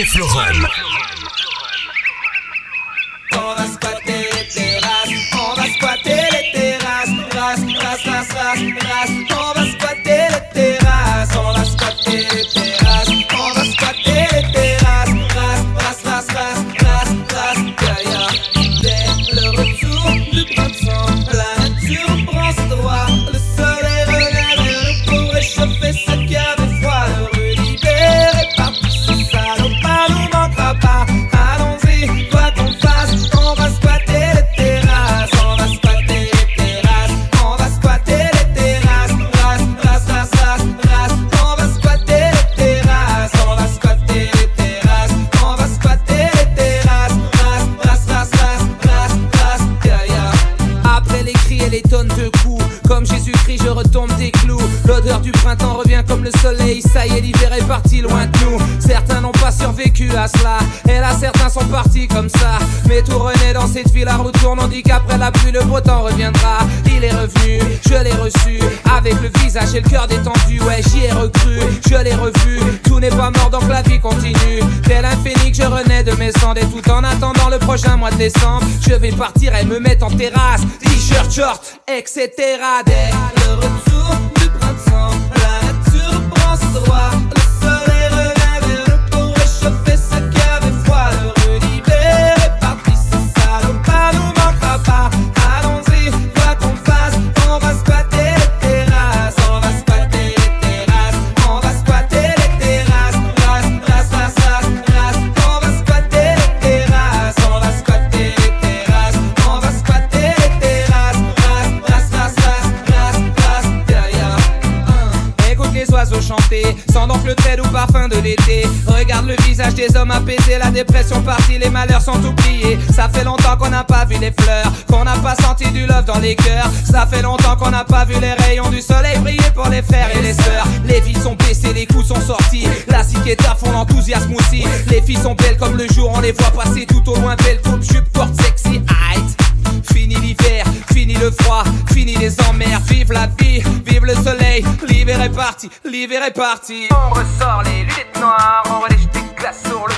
DJ Flojón. Todas cuatereteras, todas cuatereteras, ras, ras, ras, ras, ras, todas cuatereteras, todas cuatereteras. attendais tout en attendant le prochain mois de décembre. Je vais partir et me mettre en terrasse, t-shirt, short, etc. Dès le. la dépression partie, les malheurs sont oubliés. Ça fait longtemps qu'on n'a pas vu les fleurs, qu'on n'a pas senti du love dans les cœurs. Ça fait longtemps qu'on n'a pas vu les rayons du soleil briller pour les frères et les sœurs. Les vies sont blessées, les coups sont sortis. La ciqueta font l'enthousiasme aussi. Les filles sont belles comme le jour, on les voit passer tout au loin. Belle coupe, jupe courte, sexy, height. Fini l'hiver, fini le froid, fini les emmers, vive la vie, vive le soleil, l'hiver est parti, l'hiver est parti. On ressort les lunettes noires, on relève des glaces sur le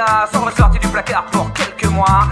Coca sont ressortis du placard pour quelques mois.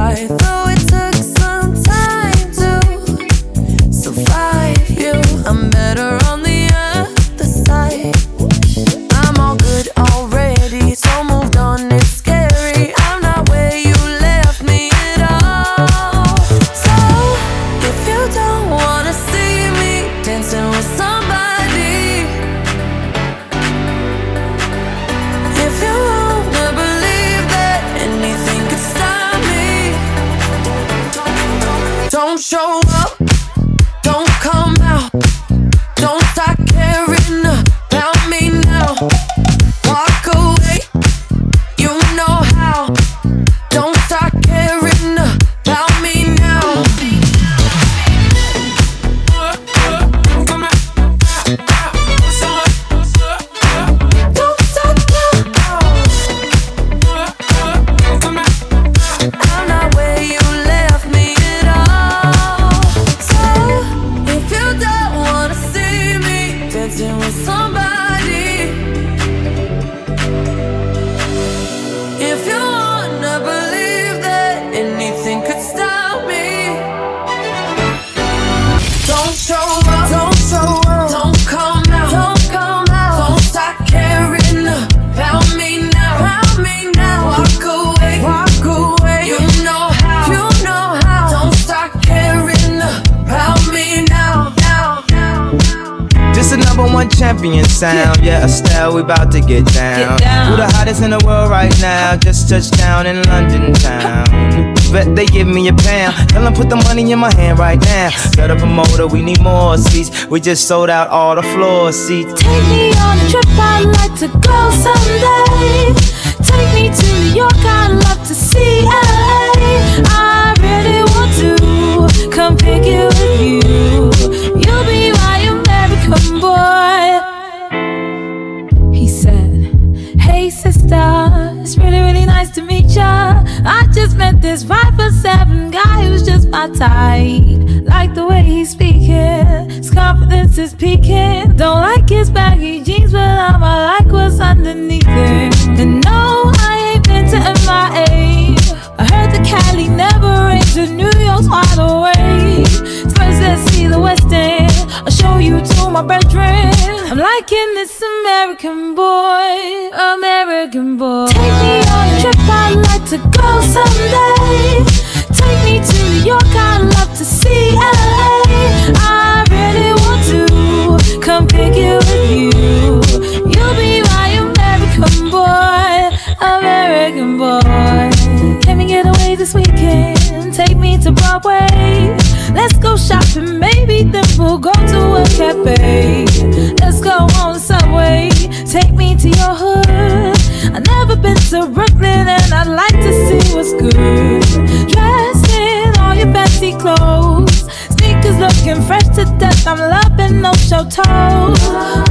I thought right now. Got a promoter, we need more seats. We just sold out all the floor seats. Take me on a trip, I'd like to go someday. Take me to New York, I'd love to see LA. I really want to come pick you with you. You'll be my American boy. He said, Hey sister, it's really, really nice to meet ya. I just met this five foot seven guy who's just my type. Like the way he's speaking, his confidence is peaking. Don't like his baggy jeans, but I'ma like what's underneath it. And no, I ain't been to MIA. I heard the Cali never rains, and New York's wide awake. First, let's see the West End. I'll show you to my bedroom. I'm liking this American boy, American boy. Take me on a trip, I'd like to go someday. Cafe. Let's go on the subway. Take me to your hood. I've never been to Brooklyn and I'd like to see what's good. Dressed in all your fancy clothes. Sneakers looking fresh to death. I'm loving no show toes.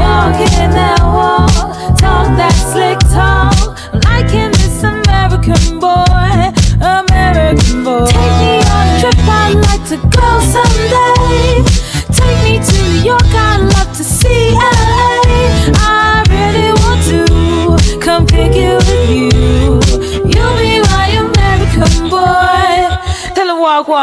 Walking that walk, talk that slick talk. Liking this American boy, American boy. Take me on a trip, I'd like to go someday.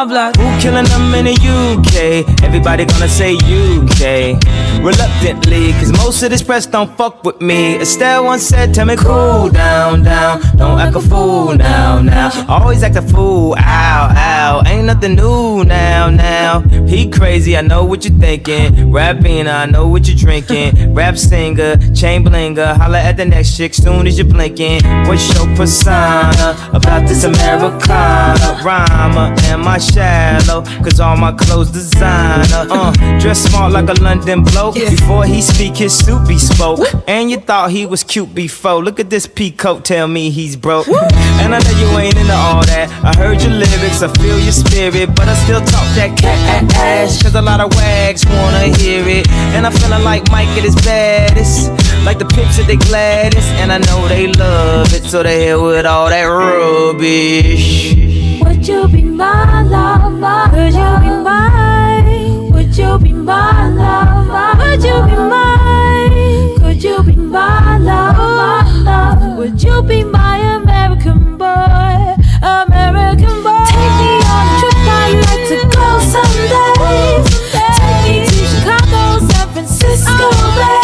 hablar walk one block. Who killing them in the UK? Everybody gonna say UK. Reluctantly, cause most of this press don't fuck with me. Estelle once said, Tell me cool down, down. Don't act a fool now, now. Always act a fool, ow, ow. Ain't nothing new now, now. He crazy, I know what you're thinking. Rapping, I know what you're drinking. Rap singer, chain blinger. Holla at the next chick soon as you're blinking. What's your persona about this Americana? Rhymer, am I shallow? Cause all my clothes designer. Uh, dress smart like a London bloke. Before he speak, his suit be spoke. And you thought he was cute before. Look at this peacoat, tell me he's broke. And I know you ain't into all that. I heard your lyrics, I feel your spirit. But I still talk that cat ass. Cause a lot of wags wanna hear it. And I'm feeling like Mike at his baddest. Like the pics at the gladdest. And I know they love it. So they hell with all that rubbish. Would you be my lover? Would you be mine? Would you be my lover? Would you be mine? Could you be my lover? Would you be my American boy? American boy. Take me on a trip, I'd like to go someday. Take me to Chicago, San Francisco, babe.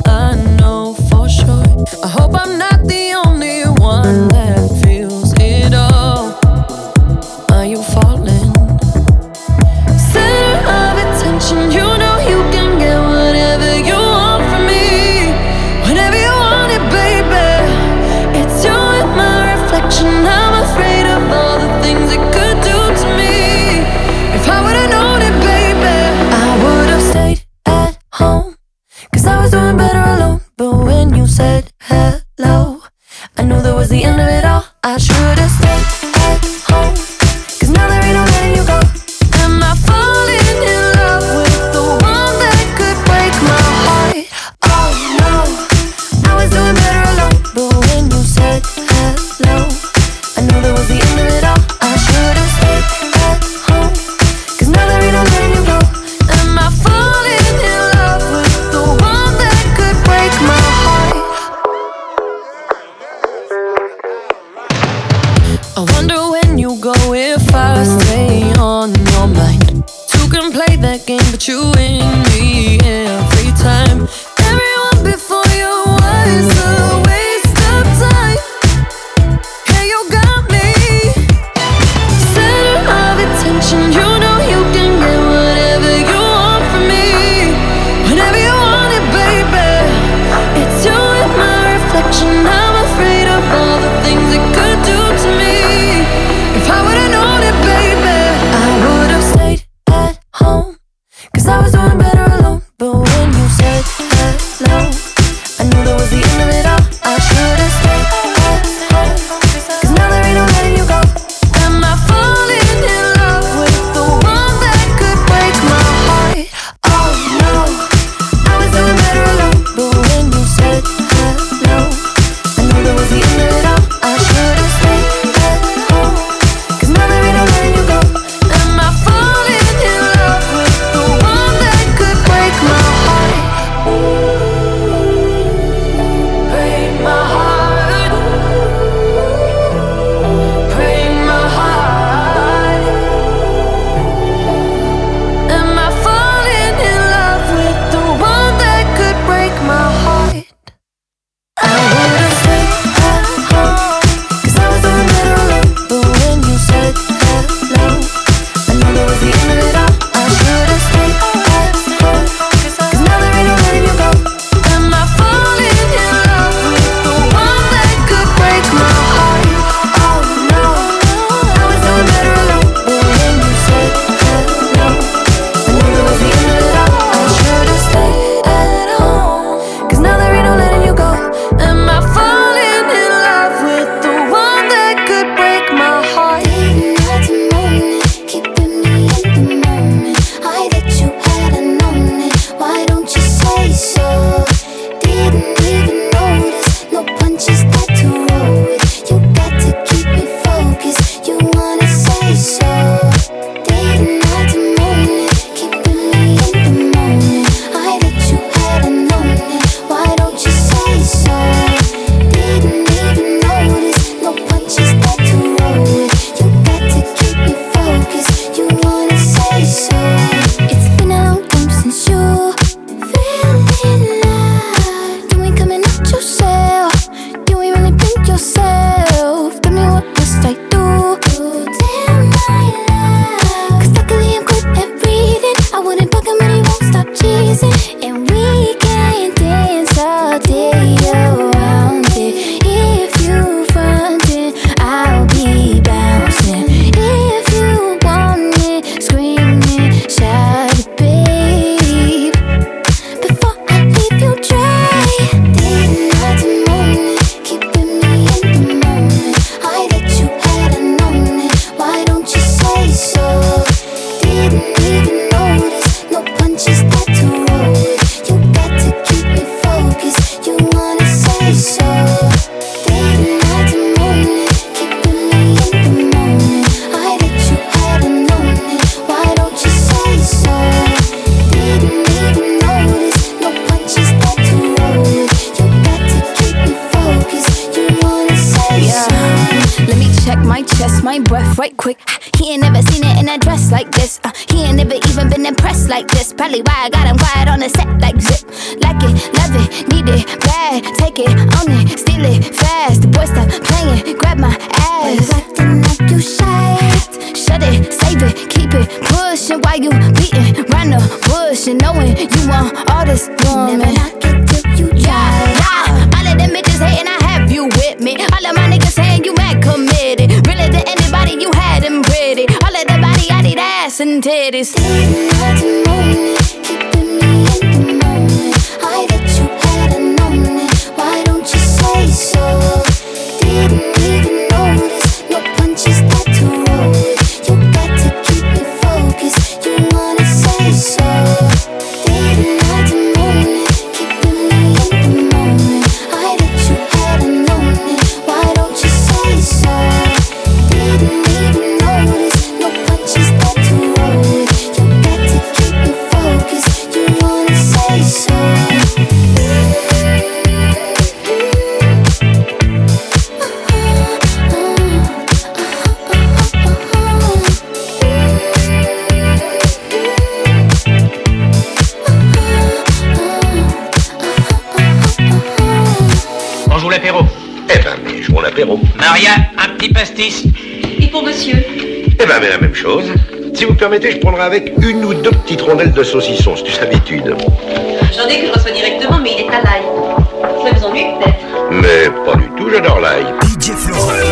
please. ben, la même chose. Si vous permettez, je prendrai avec une ou deux petites rondelles de saucisson, c'est une habitude. J'en ai que je reçois directement, mais il est à l'ail. Ça vous ennuie peut-être Mais pas du tout, j'adore l'ail. DJ Florent.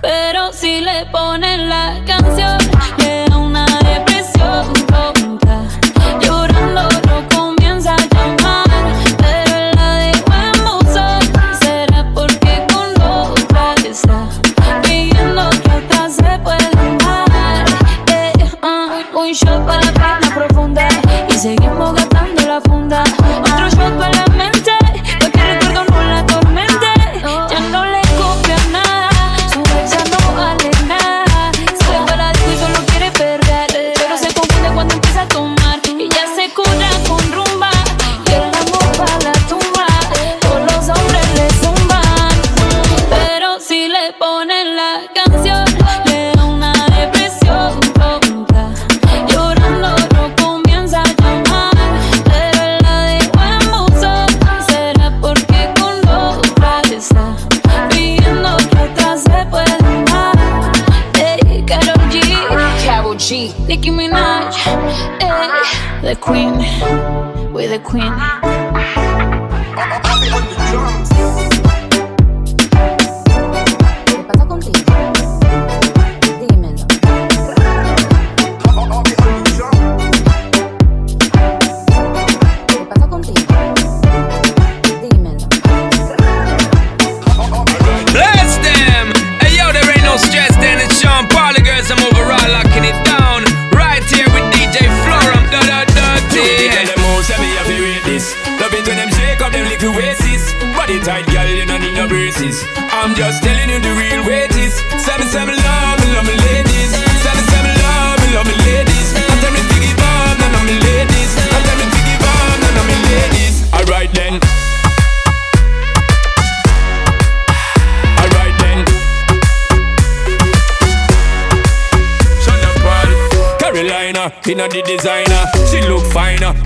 Pero si le ponen la canción, le da una depresión.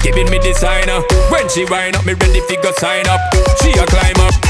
giving me designer. When she wind up, me ready fi go sign up. She a climb up.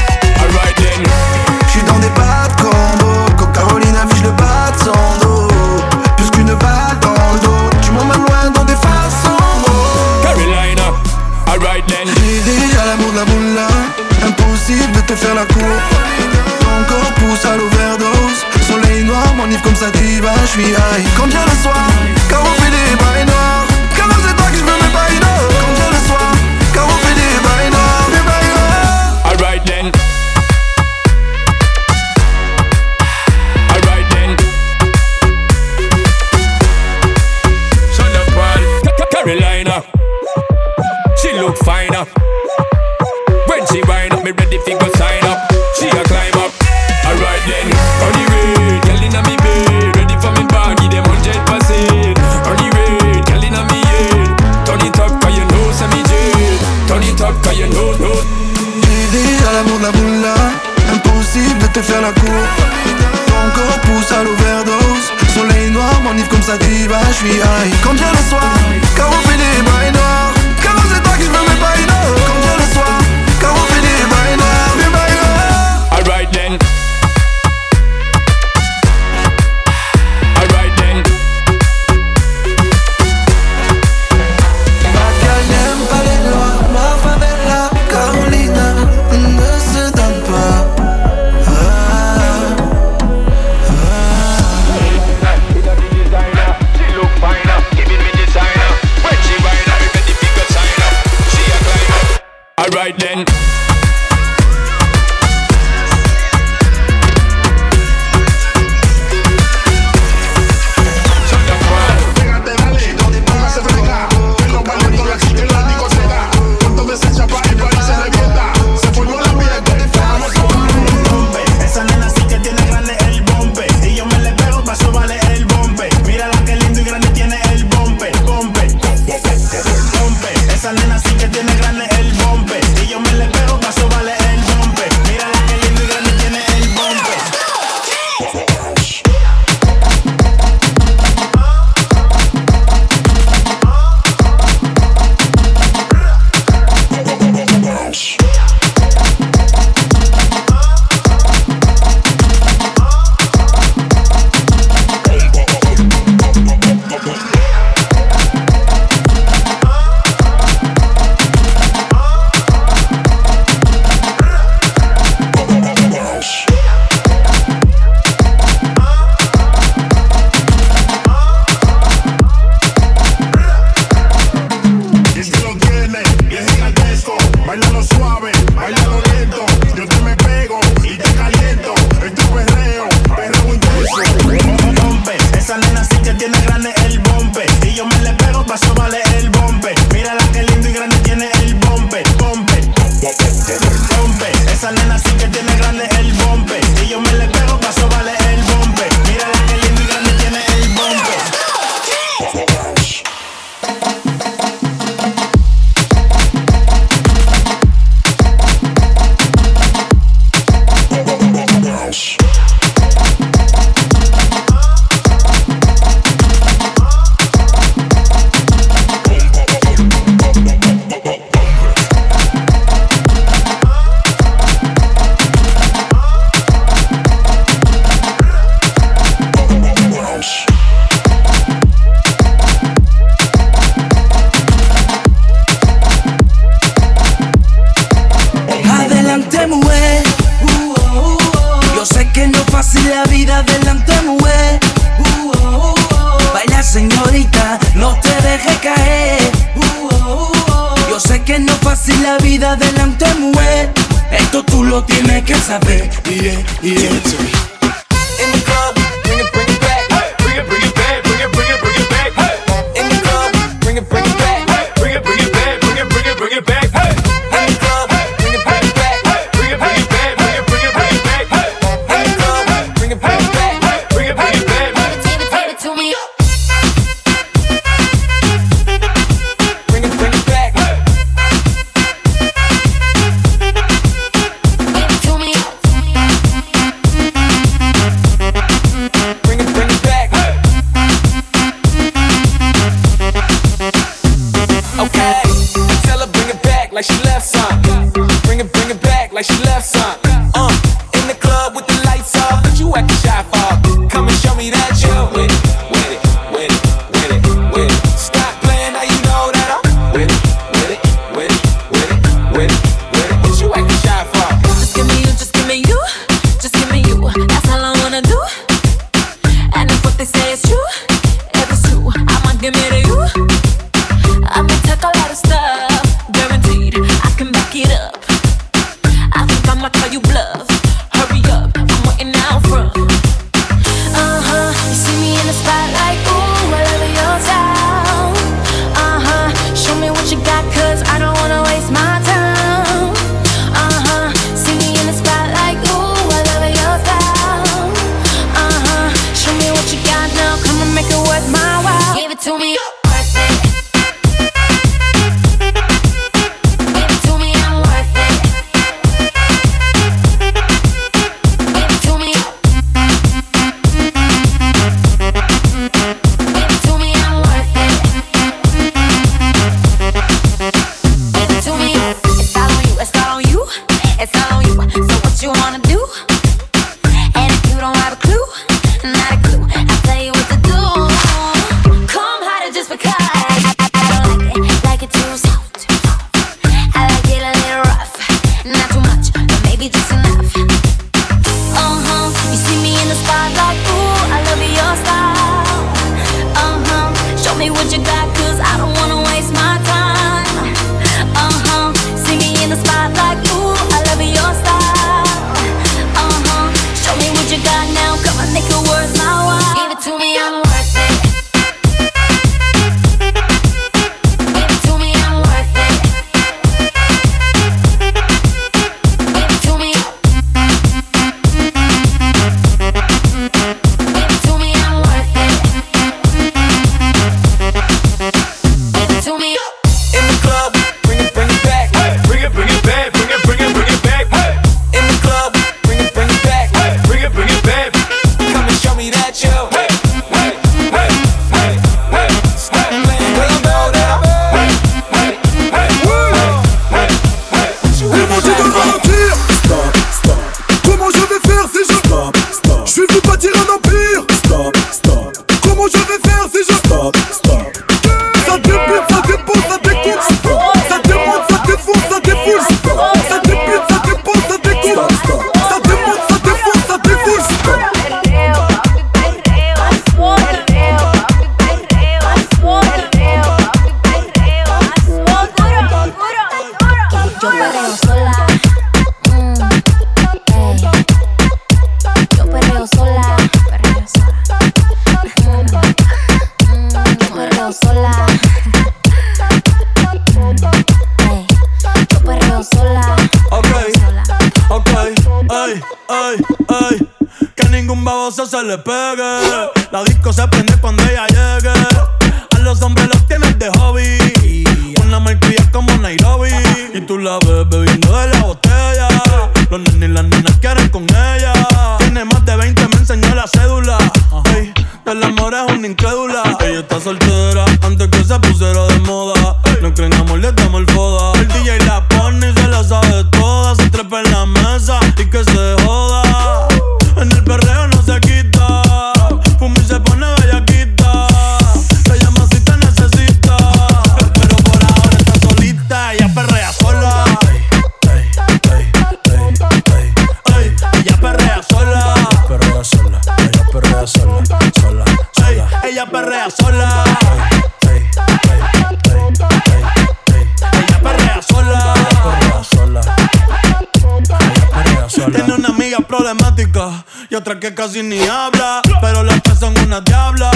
sa diva, je suis problemática y otra que casi ni habla. Pero las tres son una diabla.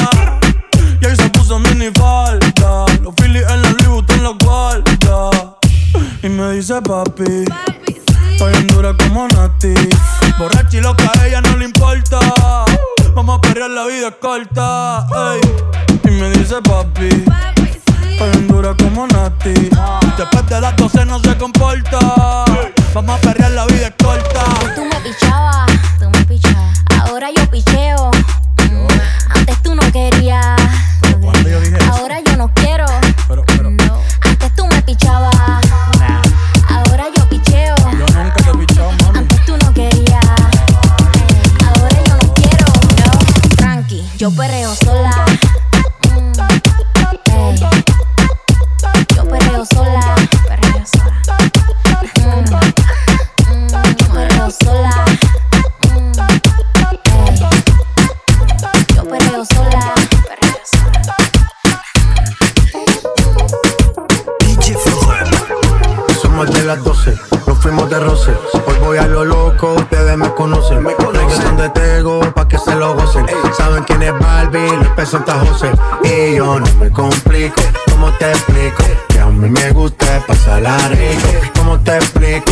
Y ahí se puso mini falta. Los Phillies en la Louis en la guarda. Y me dice papi. Estoy en dura como Nati. Borracha y loca, a ella no le importa. Vamos a perrear, la vida es corta. ey. Y me dice papi. Estoy en dura como Nati. Después de las 12 no se comporta. Vamos a perrear, la vida es corta. Tú me pichabas, tú me pichabas. Ahora yo picheo. Mm, Antes tú no querías. Ahora yo no quiero. No. Antes tú me pichabas. Ahora yo picheo. Yo nunca te mami. Antes tú no querías. Ahora yo no quiero. No. Tranqui, yo perreo 12, nos fuimos de roce. Hoy voy a lo loco, ustedes me conocen. Me conocen de Tego, pa' que se lo gocen. Saben quién es Barbie, los pesos está José. Y yo no me complico, ¿cómo te explico? Que a mí me gusta pasarla rico. ¿Cómo te explico?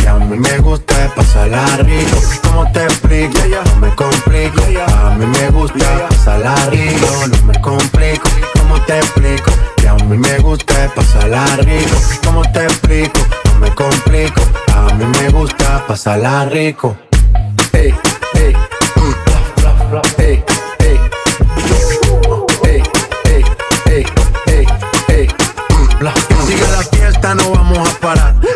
A mí me gusta pasarla rico. ¿Cómo te explico? No me complico. A mí me gusta pasarla rico. No me complico. ¿Cómo te explico? Que a mí me gusta pasarla rico. ¿Cómo te explico? No me complico. A mí me gusta pasarla rico. Ey, Sigue la fiesta, no vamos a parar.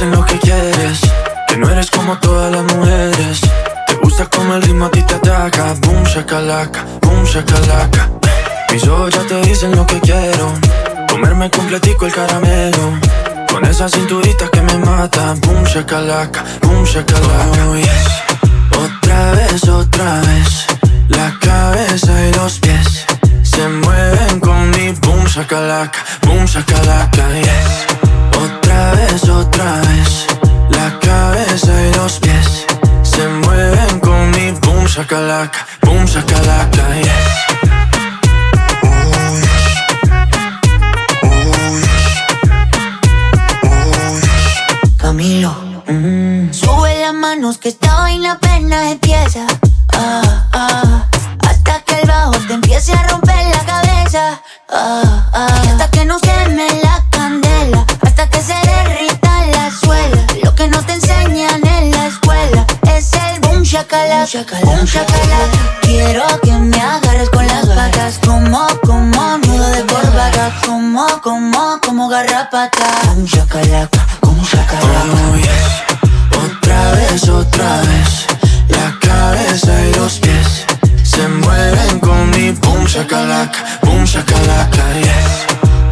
Dicen lo que quieres. Que no eres como todas las mujeres. Te gusta como el ritmo a ti te ataca. Boom shakalaka, boom shakalaka. Mis ojos ya te dicen lo que quiero. Comerme completico el caramelo. Con esa cinturita que me mata. Boom shakalaka, boom shakalaka. Oh, yes. Otra vez, otra vez. La cabeza y los pies Se mueven con mi boom shakalaka, boom shakalaka, yes otra vez, otra vez La cabeza y los pies Se mueven con mi boom shakalaka Boom shakalaka, yes Camilo. Sube las manos que esta vaina apenas empieza. Ah, ah, hasta que el bajo te empiece a romper la cabeza. Ah, ah, y hasta que no queme la candela que se derrita la suela. Lo que no te enseñan en la escuela es el boom shakalaka, boom. Quiero que me agarres con las patas, como, como nudo de corbata, como, como, como garrapata. Boom shakalaka, boom shakalaka. Oh, yes. Otra vez, otra vez, la cabeza y los pies se mueven con mi boom shakalaka, boom shakalaka, yes.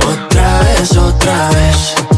Otra vez, otra vez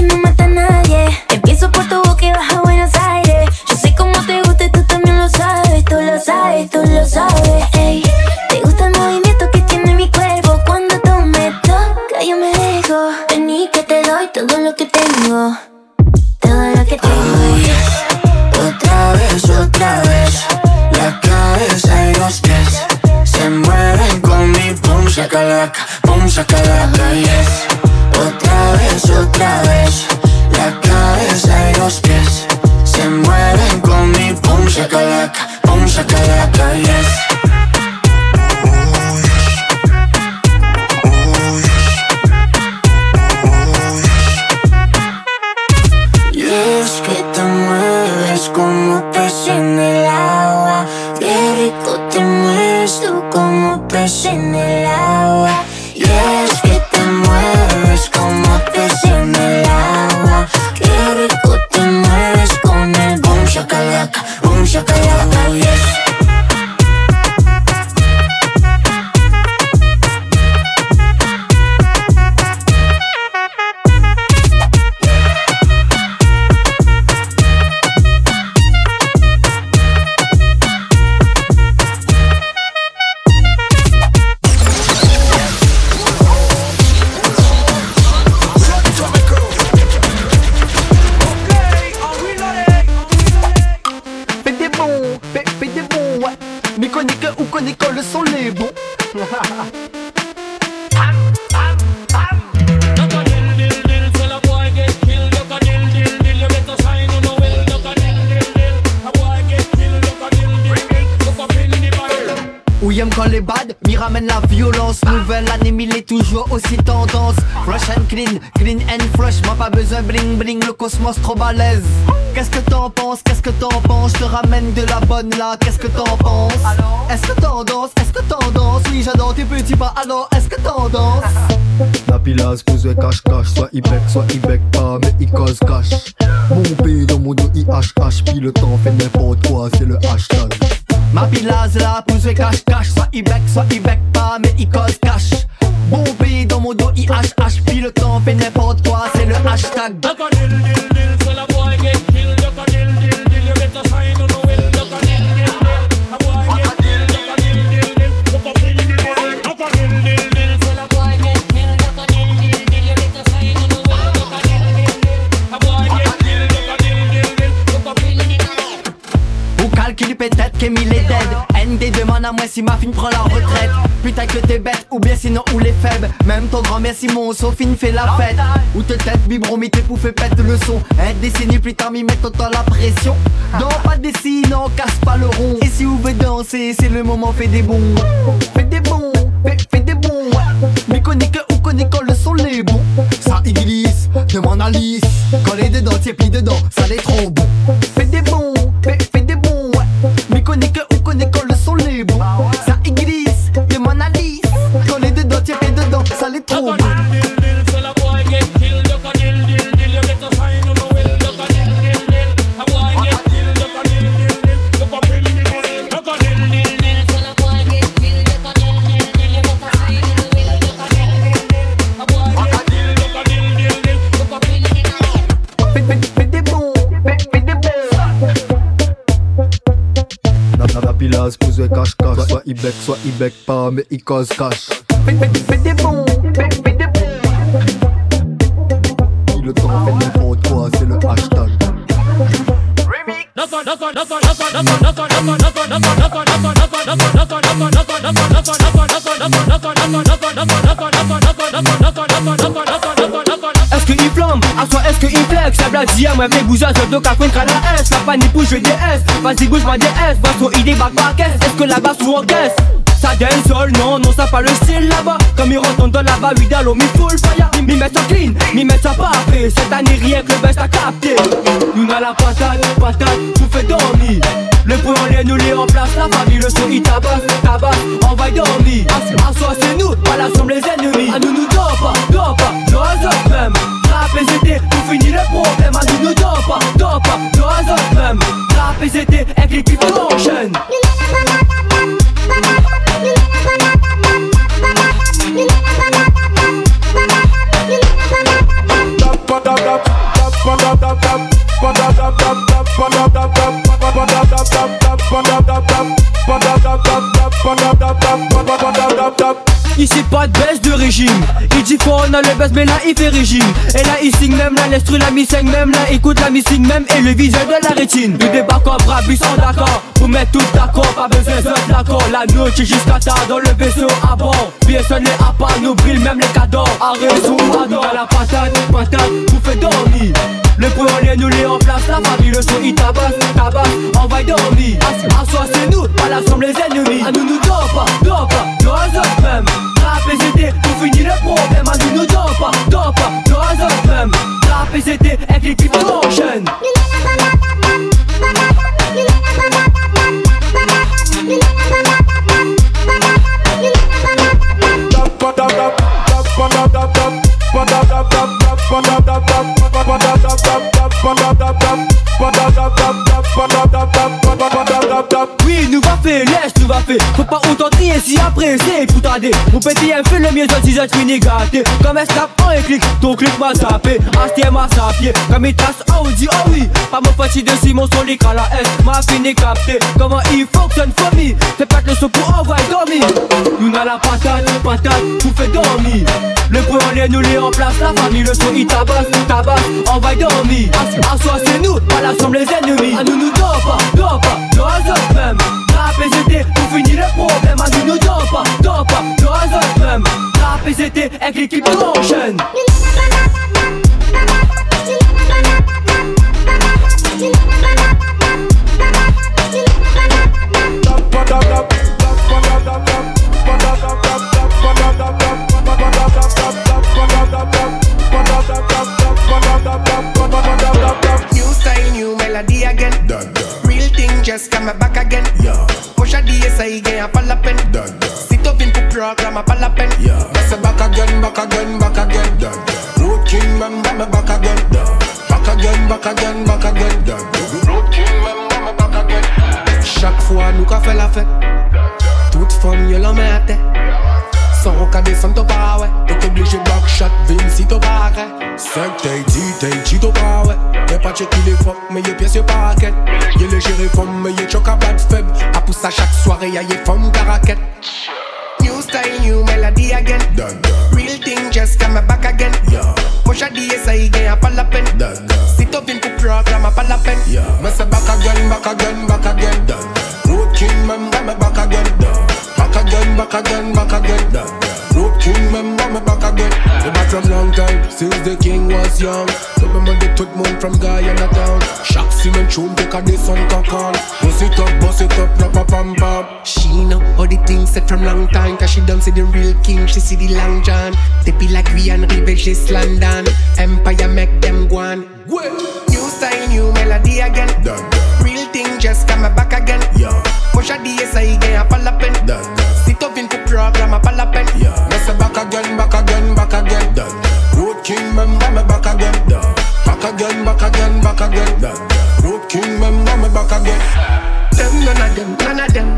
moi si ma fille prend la retraite. Putain que t'es bête ou bien sinon ou les faibles. Même ton grand-mère Simon Sophine fait la fête. Ou te tête biberon tes pouffes pète le son. Un décennie plus tard m'y mettent autant la pression. Non pas des signes, on casse pas le rond. Et si vous voulez danser c'est le moment fais des bons. Fais des bons, fais, des bons Mais connais que ou connais quand le son les bons Ça y glisse, demande à Alice. Quand les deux dentiers dedans, ça les trop bon Fais des bons. cache-cache. Soit il bec, soit il pas, mais il cause cash. Fais des bons, fais des bons. Fait c'est le hashtag que il flambe, à soi est-ce que il flex? La blague d'IA, moi avec bougeage, je dois contre la S. La panique bouge, je DS, vas-y bouge ma DS Vois ton idée, back back est-ce que la basse ou en caisse ça sol, non, non, ça pas le style là-bas. Comme ils retournent dans la oui, dans mi full fire. Mi met ça clean, mi met ça fait. Cette année, rien que le best a capté. Nous n'a la patate, patate, tout fait dormir. Le point on les nous les remplace, la famille, le son il tabasse, tabasse, on va dormir. À soi c'est nous, pas la somme les ennemis. À nous nous dors pas, dors pas, dors même. Tout finit le problème. À nous nous dors pas, dors pas, dors même. Rap et c'était, avec. Stop, stop, stop. Ici pas de baisse de régime. Il dit faut on a le baisse mais là il fait régime. Et là il signe même là l'estru la mi même là Écoute la mi même et le visage de la rétine. Le débat comme bras sont d'accord. Pour mettre tout d'accord pas besoin de d'accord. La note jusqu'à tard dans le vaisseau à bord. Bien sonné à pas nous brille même les cadeaux Arrête sous à la patate patate vous fait dormir le point on nous les en place, la famille, le son il tabasse, tabasse, on va y dormir. À soi c'est nous, pas la somme les ennemis. À nous nous dors pas, dors pas, dors même. Rap et c'était, tout finit le problème. À nous nous dors pas, dors pas, dors même. Rap et c'était, avec l'équipe enchaîne. ba da da da ba da da da da ba da da da ba da da Oui, nous va faire, laisse, nous va faire. Faut pas autant trier si après c'est poutadé. Mon un fait le mieux, si je fini gâté. Comme un snap en un clic, ton clic m'a zappé. Astia m'a sapé, comme il tasse Audi, oh oui. Pas mon petit de Simon, son lick à la S, m'a fini capté. Comment il fonctionne, famille. Fais pas le son pour envoyer dormir. Nous n'a la patate, patate, tout fait dormir. Le point on est nous les en place, la famille, le son il tabasse, tabasse, on va dormir. À soi c'est nous, pas la somme les ennemis. À nous nous dors pas, dors pas, dors même. Rap et c'était, tout finit le problème. À nous nous pas, dors pas, dors même. Rap et c'était, avec l'équipe enchaîne. New Yes, come back again. Yeah. Push a DSI again, I pull up and. Done. Sit up into program, I pull up and. Yeah. That's a back again, back again, back again. Done. Road king, man, I'm back again. Done. Back again, back again, back again. Done. Road king, man, I'm back again. Chaque for a qu'a fait la fête. Toute from y'a l'homme à. Aucun descendre au pas ouais. T'es obligé backshot, Vince, si t'as pas arrêt. Sec, t'es dit, t'es dit, t'as pas ouais. T'es pas checké les fuck, mais y'a pièce, y'a pas raquette. Y'a les gérés femmes, mais y'a choc à bad faible. À pousse à chaque soirée, y'a y'a femme caraquette. New style, new melody again. Real thing just come back again. Push a DSI again, a pal la pen. Sit up in the program, a pal la pen. Me say back again, back again, back again. Road King member me back again. Back again, back again, back again. Road King member me back again. Me back from long time since the king was young. Remember the tout moon from Guyana town. Chaque cement tune take a this on call. Bust it up, bust it up, rap pam pam. She know all the things said from long time Cause she don't see the real king, she see the long john. They be like we and Rivers, just London. Empire make them go on. New style, new melody again. Real thing just come back again. Push a DSI again, a pal pen Sit up in the program, a pal pen Again, back again, back again. Road King member me back again. Back again, back again, back again. Road King member me back again. Them none of them, none of them,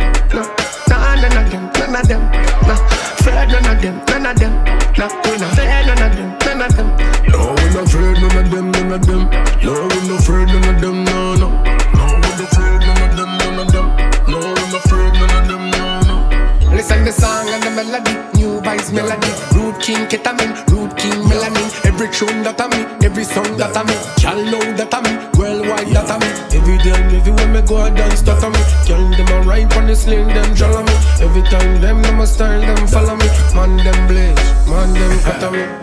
está.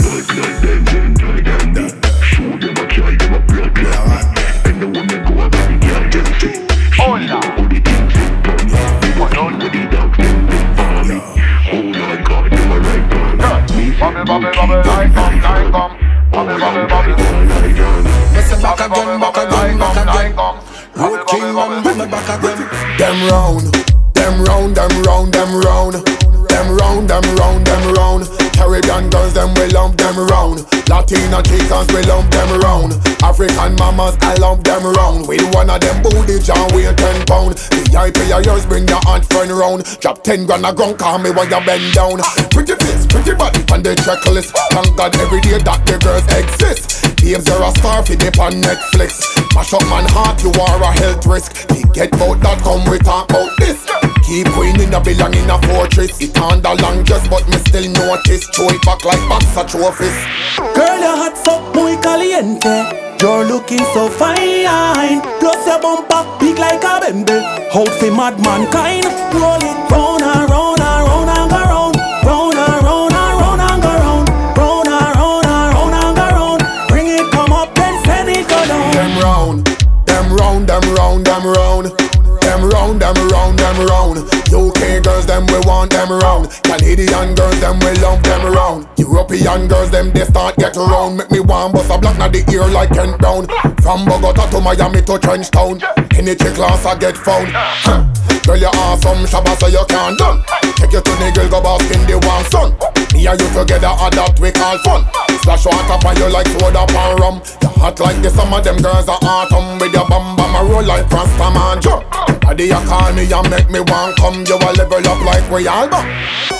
Booty, John, weigh ten pound. The IP of yours, bring your aunt friend round. Drop ten grand a ground, call me when you bend down. Pretty face, pretty body, on the checklist. Thank God every day that the girls exist. Babes, you're a star, fi dip on Netflix. Mash up man heart, you are a health risk. Get bout that, come we talk about this. Keep winning, I belong in a fortress. It on the long dress, but me still notice. Throw it back like boxer trophies. Girl, your hot's up muy caliente. You're looking so fine. Plus your bumper big like a bembe. Hold fi madman kind. Roll it round and round and round and go round. Round and round and round and go round. Round and round and round and go round. Bring it come up then send it go down. Them round, them round, them round, them round. Them round, them round. UK girls, them we want them round. Canadian girls, them we love them round. European girls, them they start get around. Make me want bust a block na the ear like Kent Brown. From Bogota to Miami to Trenchtown. Any chick class I get found. Huh. Girl, you awesome, shabba so you can't done. Take you to the girl, go bask in the warm sun. Me and you together, a that we call fun. Splash water on you like soda pan rum. You hot like the summer, them girls are autumn. With your bum bum, a roll like Rasta man jump. Body you call me and make me want come. You a level up like go.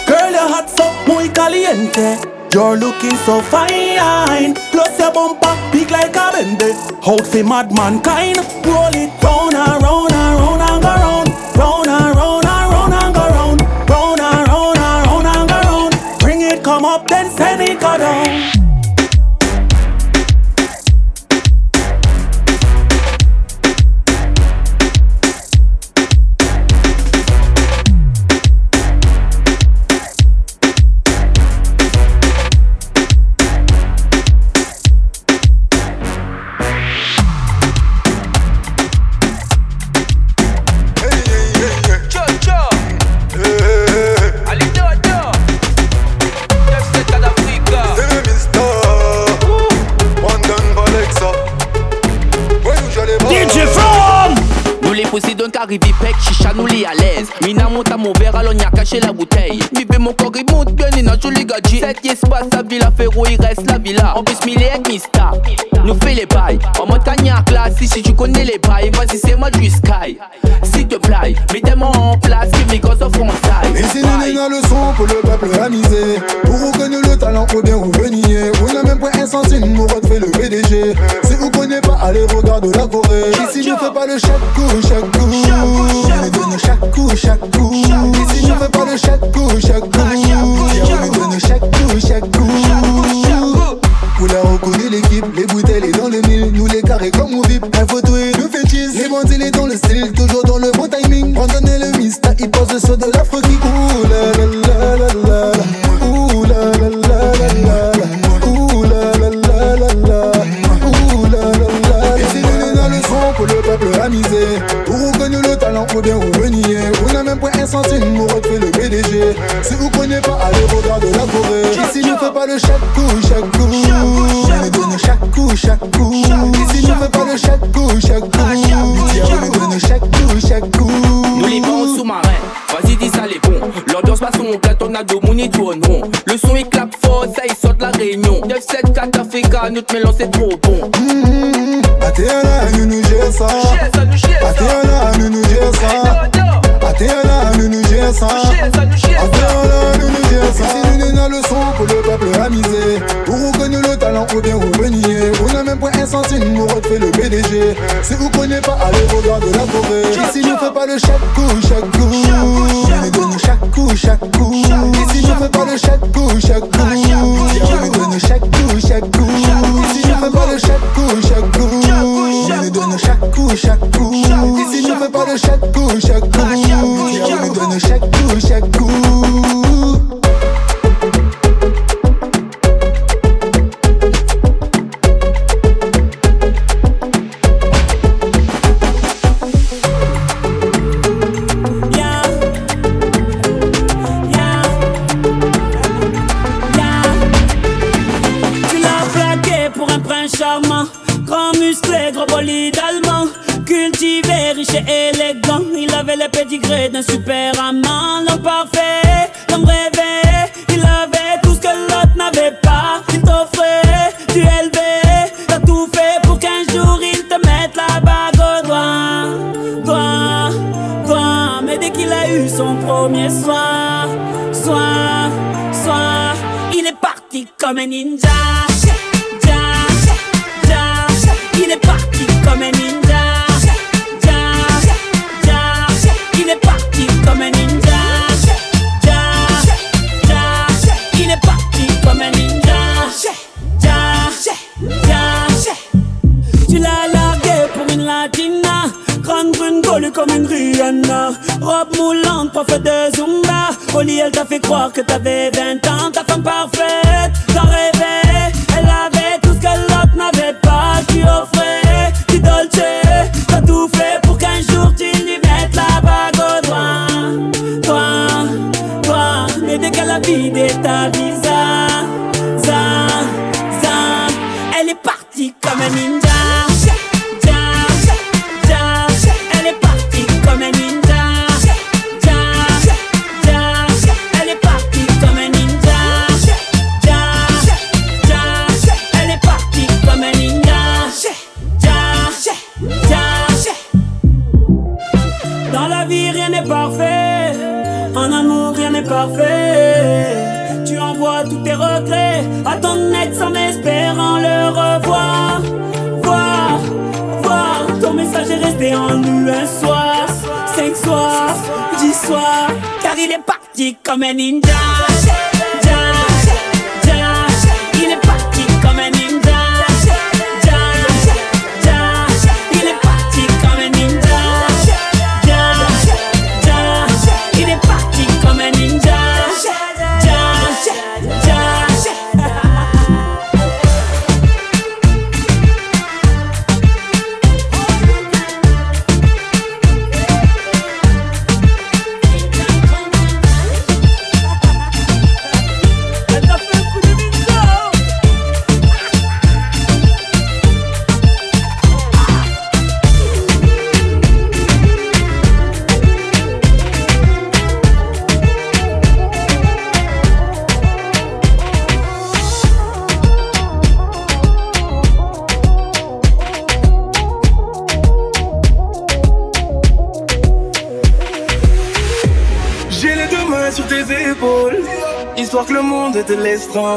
Girl, your hot's up muy caliente. You're looking so fine. Plus your bumper big like a bembe. Hold fi madman kind. Roll it round and round and round and go round. Round and round and round and go round. Round and round and round and go round. Bring it come up then send it go down. Arrivés pec, chicha nous les à l'aise. Mina monte mon verre, alors n'y a caché la bouteille. Vive mon corps, il monte bien, il n'a joli gadget Cette espace, la villa Ferro, il reste la villa. En plus, mille et Mista Nous fait les bails, en mode cagnac classe Si tu connais les bails, vas-y c'est moi du sky. S'il te plaît, mettez-moi en place Que mes gosses font ça Et c'est le son pour le peuple amusé Pour reconnaître le talent ou bien revenir On a même pas un centime, nous fait le PDG Si vous connaissez pas, allez regarder la Corée. Ici ne fait pas le chaque coup, chaque coup lui donne chaque coup, chaque coup Ici ne fait pas le chaque coup, chaque coup le chaque coup, chaque coup On lui donne chaque coup, chaque coup Ici ne fait pas le chaque coup, chaque coup On lui donne chaque coup, chaque coup Nous les bons sous-marins, vas-y dis ça les bons. L'ambiance passe on claque, on a deux mounis tourneront Le son il claque fort, ça il saute la réunion. 9, 7, 4 Africa, notre mélange c'est trop bon. Athéana, nous nous gère ça. Nous nous gère ça. nous nous gère ça. Nous nous gère ça Nous le son pour le peuple amusé Pour reconnaître le talent ou bien revenir On a même pas un centime, on refait le PDG Si vous connaissez pas, allez regarder la Corée Ici ne fait pas le chaque coup, chaque coup. On lui donne chaque coup, chaque coup Ici ne fait pas le chaque coup, chaque coup. On lui donne chaque coup, chaque coup Ici ne fait pas le chaque coup, chaque coup. On lui donne chaque coup, chaque coup. Ici ne fait pas le chaque coup, chaque coup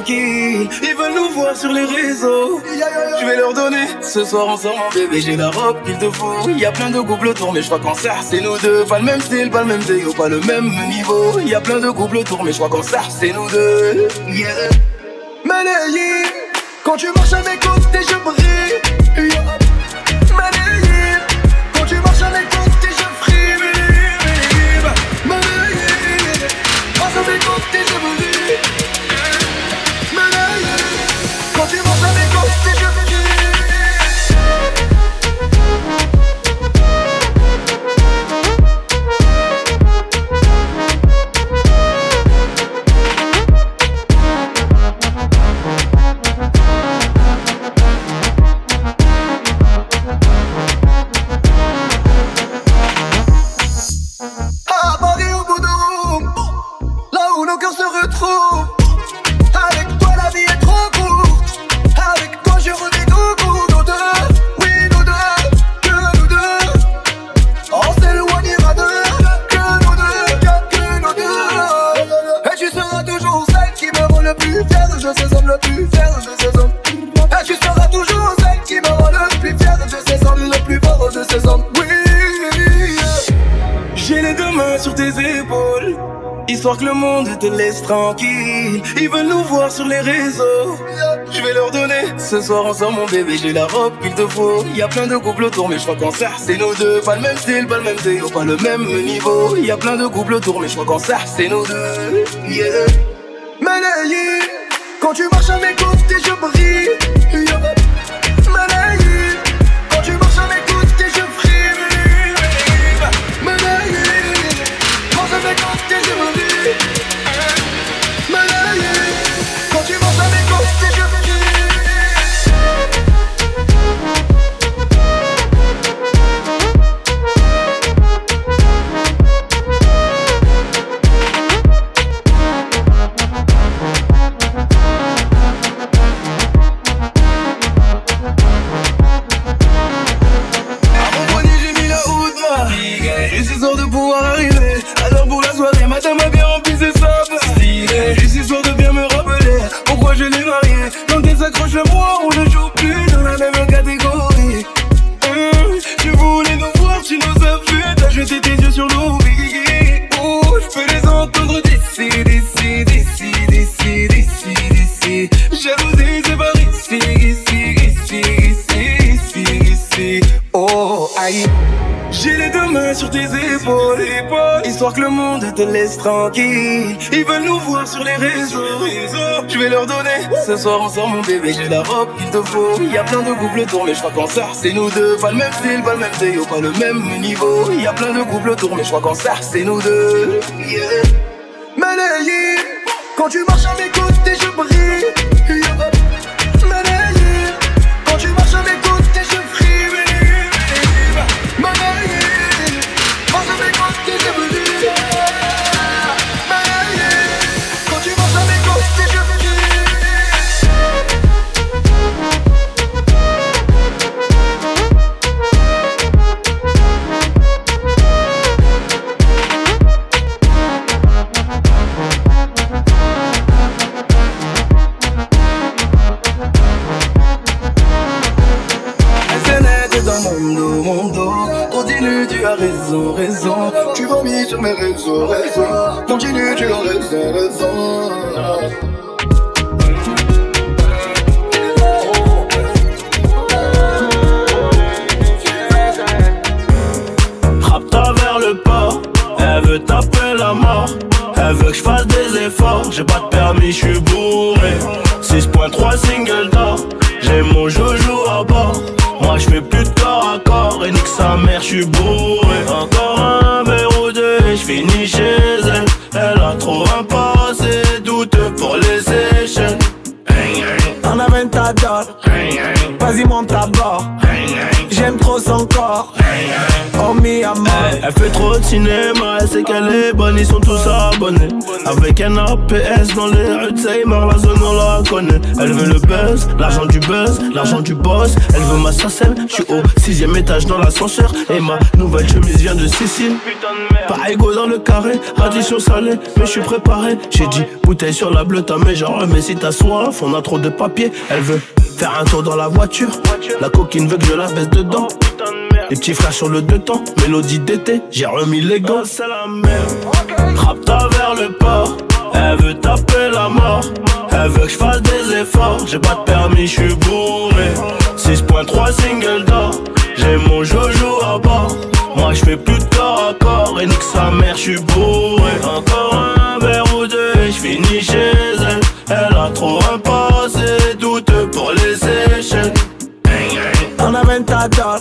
Ils veulent nous voir sur les réseaux. Je vais leur donner ce soir ensemble. Bébé, j'ai la robe qu'il te faut. Il Y a plein de couples autour, mais je crois qu'en ça, c'est nous deux. Pas le même style, pas le même déo, pas le même niveau. Il Y a plein de couples autour, mais je crois qu'en ça, c'est nous deux. Yeah. Quand tu marches avec tranquille. Ils veulent nous voir sur les réseaux. Je vais leur donner. Ce soir, on sort mon bébé, j'ai la robe qu'il te faut. Y a plein de couples autour, mais je crois qu'en ça, c'est nous deux. Pas le même style, pas le même déo, oh, pas le même niveau. Y a plein de couples autour, mais je crois qu'en ça, c'est nous deux. Yeah. Tranquille. Ils veulent nous voir sur les réseaux, je vais leur donner. Ce soir on sort mon bébé, j'ai la robe qu'il te faut. Y a plein de couples autour, mais je crois qu'en ça c'est nous deux. Pas le même style, pas le même taillot, pas le même niveau. Y a plein de couples autour, mais je crois qu'en ça c'est nous deux. Elle veut le buzz, l'argent du buzz, l'argent du boss. Elle veut ma sacelle, je suis au sixième étage dans l'ascenseur. Et ma nouvelle chemise vient de Sicile. Pas égaux dans le carré, addition salée, mais je suis préparé. J'ai dit bouteille sur la bleue, t'as mais genre, mais si t'as soif, on a trop de papier. Elle veut faire un tour dans la voiture. La coquine veut que je la baisse dedans. Les petits frères sur le deux temps, mélodie d'été, j'ai remis les gants. c'est la merde. Rapta vers le port, elle veut taper la mort. Elle veut que je fasse des efforts, j'ai pas de permis, je suis bourré. 6.3 single d'or, j'ai mon jojo à bord. Moi je fais plus de corps à corps et nique sa mère, je suis bourré. Encore un verre ou deux et je finis chez elle. Elle a trop un passé douteux pour les échelles. En aventador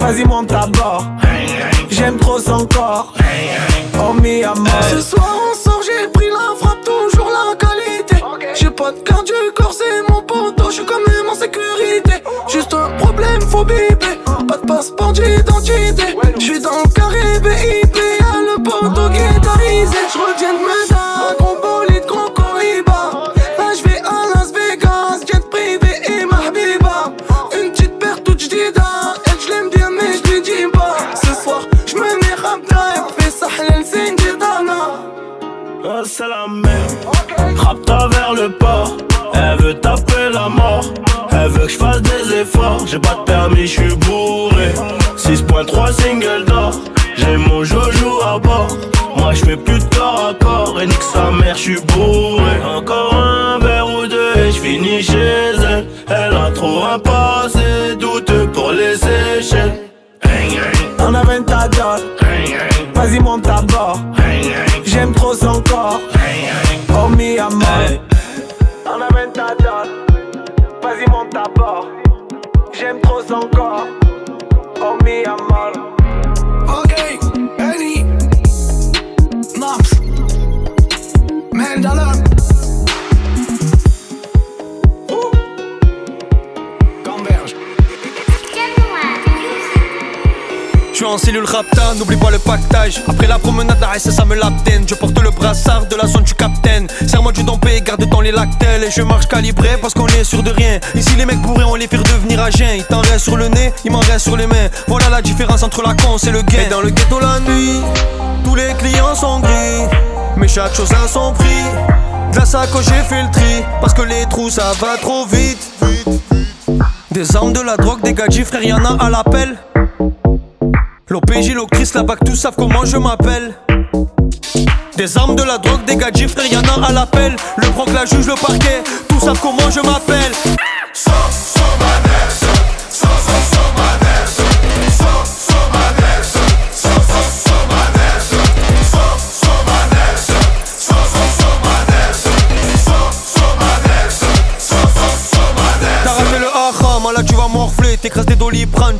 Vas-y monte à bord J'aime trop son corps Oh mi amor Ce soir on Carte du corps, c'est mon poteau, je suis quand même en sécurité Juste un problème, faut Pas de passeport d'identité. Je suis dans le carré BIP Y'a le poteau guitarisé Je reviens de Meda, gros bolide, gros Là je à Las Vegas, jet privé et ma habiba Une petite paire toute jdida Elle je l'aime bien mais je dis pas. Ce soir je me mets rap drive Fais ça une didana Ah, c'est la merde. Rapta vers le port, elle veut taper la mort. Elle veut que je fasse des efforts, j'ai pas de permis, je suis bourré. 6.3 single d'or, j'ai mon joujou à bord. Moi je fais plus de corps à corps et nique sa mère, je suis bourré. Encore un verre ou deux et je finis chez elle. Elle a trop un passé douteux pour les échelles. En aventador Vas-y monte à bord Cellule rapta, n'oublie pas le pactage. Après la promenade, la ça me l'abdène. Je porte le brassard de la zone du capitaine. Serre-moi du dompé, garde dans les lactelles. Et je marche calibré parce qu'on est sûr de rien. Ici, les mecs bourrés, on les fait devenir à. Il t'en reste sur le nez, il m'en reste sur les mains. Voilà la différence entre la con et le gain. Et dans le ghetto la nuit, tous les clients sont gris. Mais chaque chose a son prix. De la sacoche, j'ai fait le tri. Parce que les trous, ça va trop vite. Des armes, de la drogue, des gadgets, frère, y'en a à l'appel. L'OPJ, l'Ocris, la BAC, tous savent comment je m'appelle. Des armes, de la drogue, des gadgets, frère, y'en a à l'appel. Le proc, la juge, le parquet, tous savent comment je m'appelle.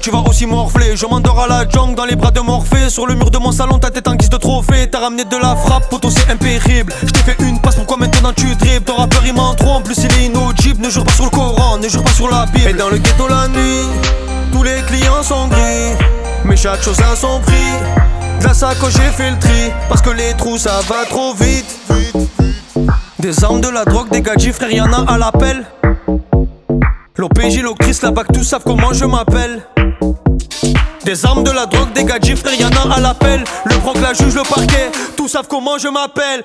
Tu vas aussi morfler. Je m'endors à la jungle dans les bras de Morphée. Sur le mur de mon salon, ta tête en guise de trophée. T'as ramené de la frappe, poteau, c'est impérible. Je t'ai fait une passe, pourquoi maintenant tu dribbles Ton rappeur il m'en trompe, plus il est inaudible. Ne jure pas sur le Coran, ne jure pas sur la Bible. Et dans le ghetto la nuit, tous les clients sont gris. Mais chaque chose a son prix. La sacoche, j'ai fait le tri. Parce que les trous, ça va trop vite. Des armes, de la drogue, des gadgets, frère, y'en a à l'appel. L'OPJ, l'Octrice, la BAC, tous savent comment je m'appelle. Des armes, de la drogue, des gadgets, frère, y'en a à l'appel. Le broc, la juge, le parquet, tous savent comment je m'appelle.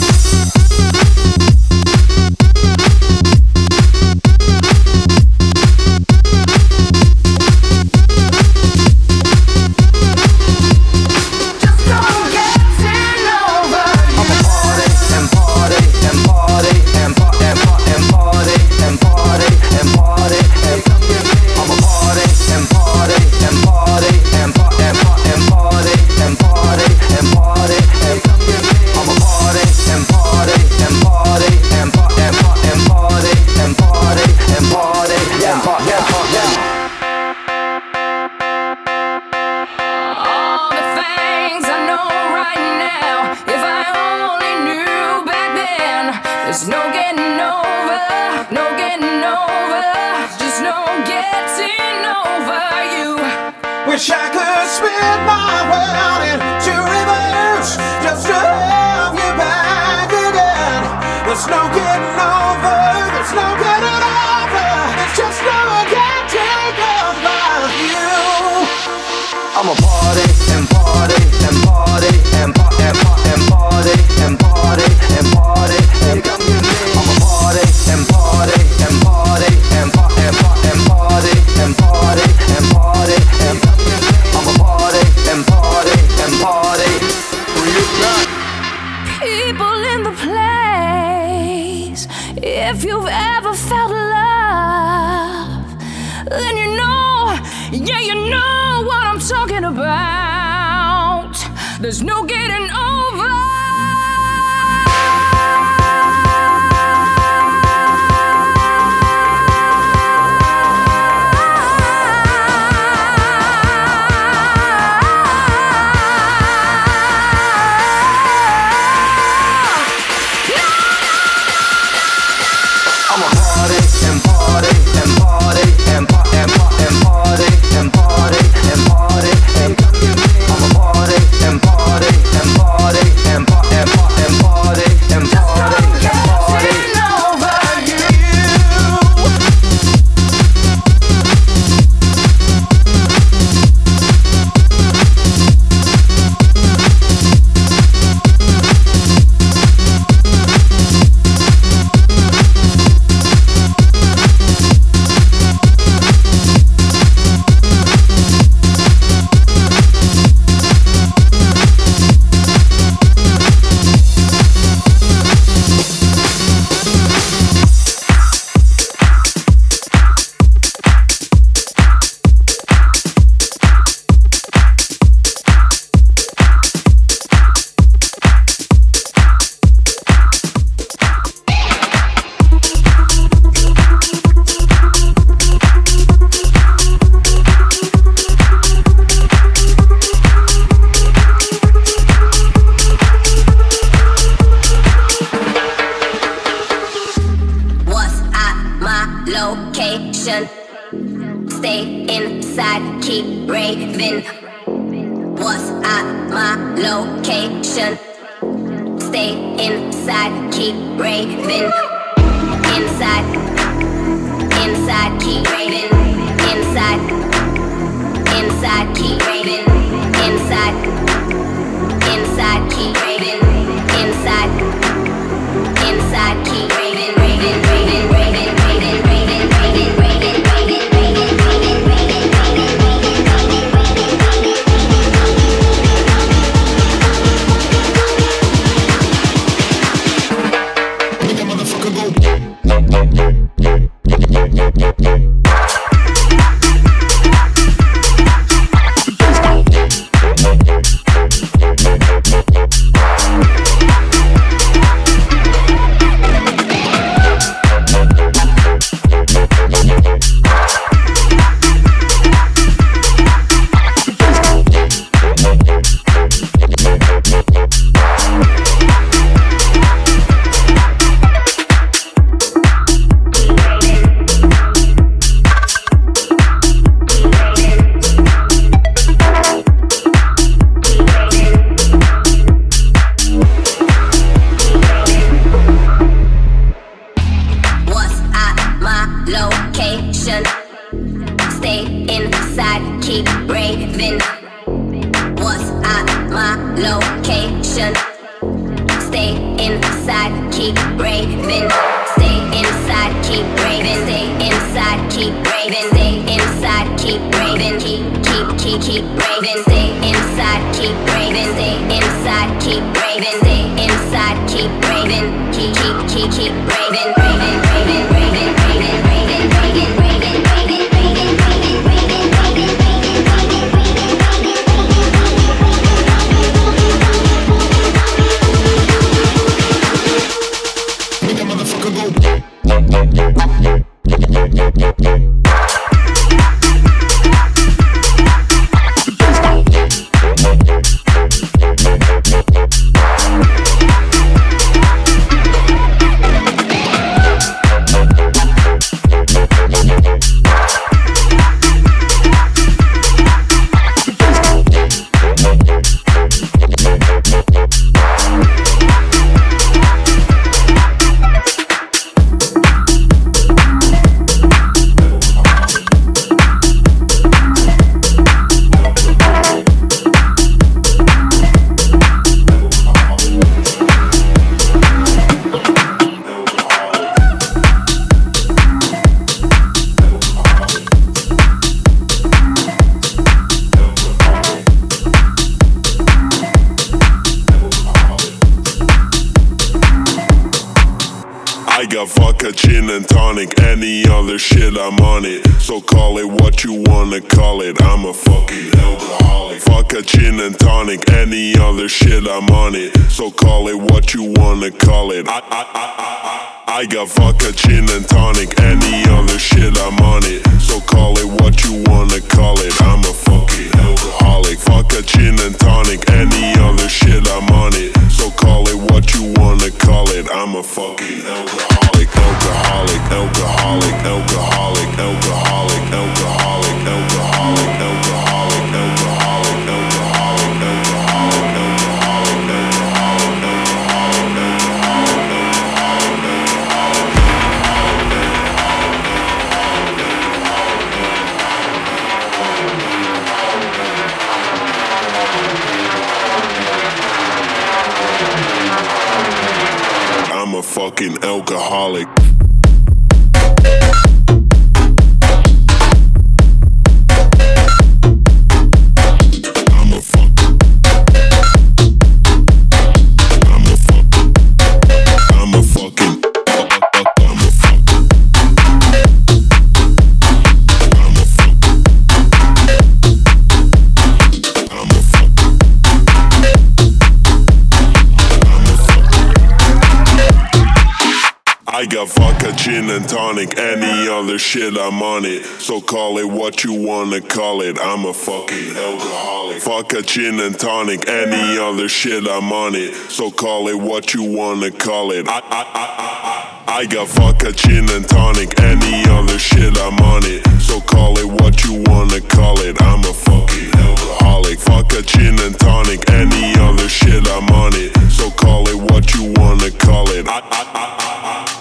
shit I'm on it. So call it what you wanna call it. I'm a fucking alcoholic. Vodka, gin and tonic, any other shit I'm on it. So call it what you wanna call it. I, I, I, I, I, got vodka, gin and tonic, any other shit I'm on it. So call it what you wanna call it. I'm a fucking alcoholic. Vodka, gin and tonic, any other shit I'm on it. So call it what you wanna call it. I, I, I,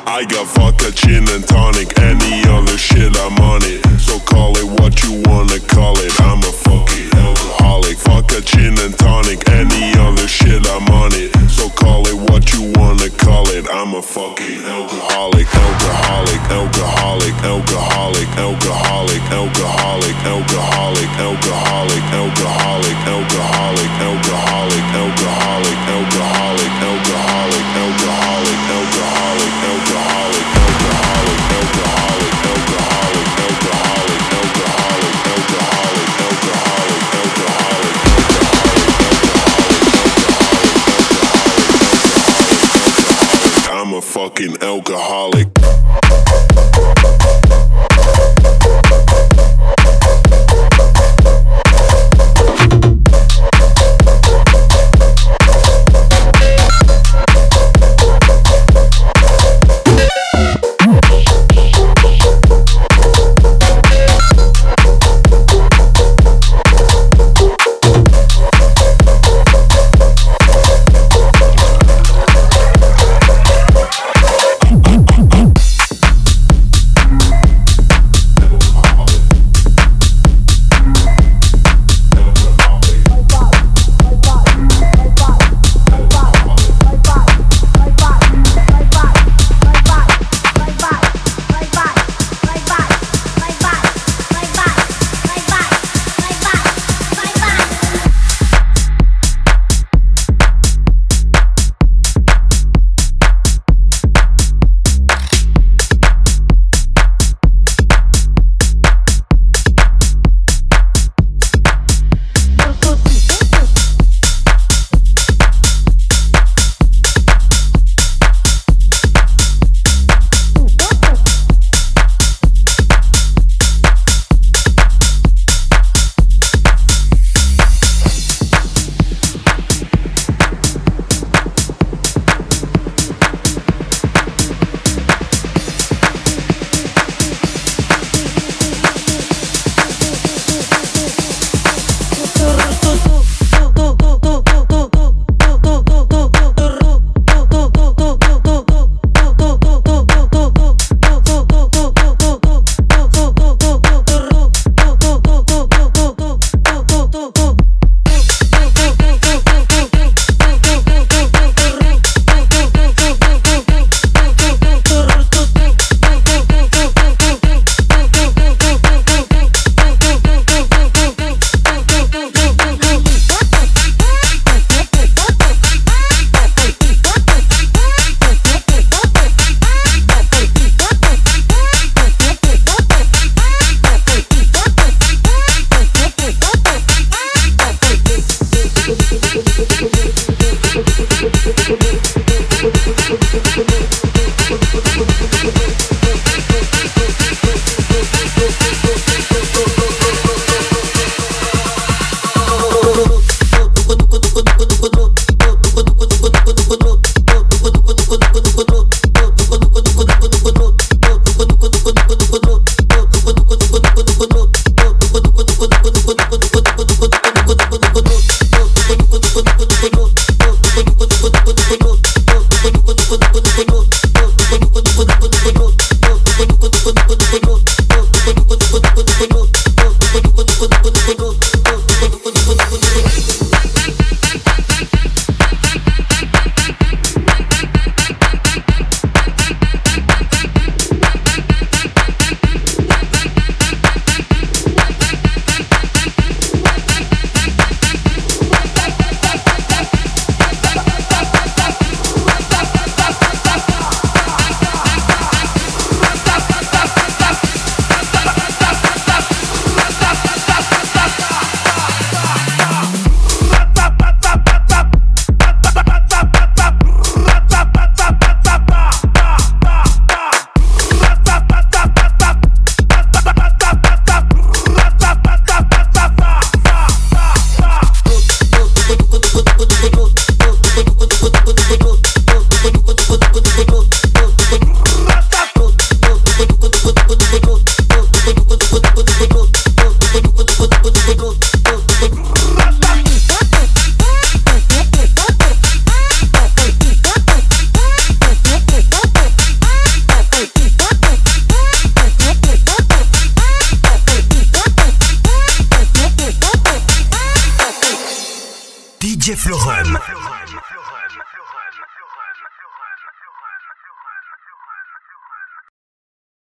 I got vodka, gin and tonic, any other shit I'm on it. So call it what you wanna call it. I'm a fucking alcoholic. Vodka, gin and tonic, any other shit I'm on it. So call it what you wanna call it. I'm a fucking alcoholic, alcoholic, alcoholic, alcoholic, alcoholic, alcoholic, alcoholic,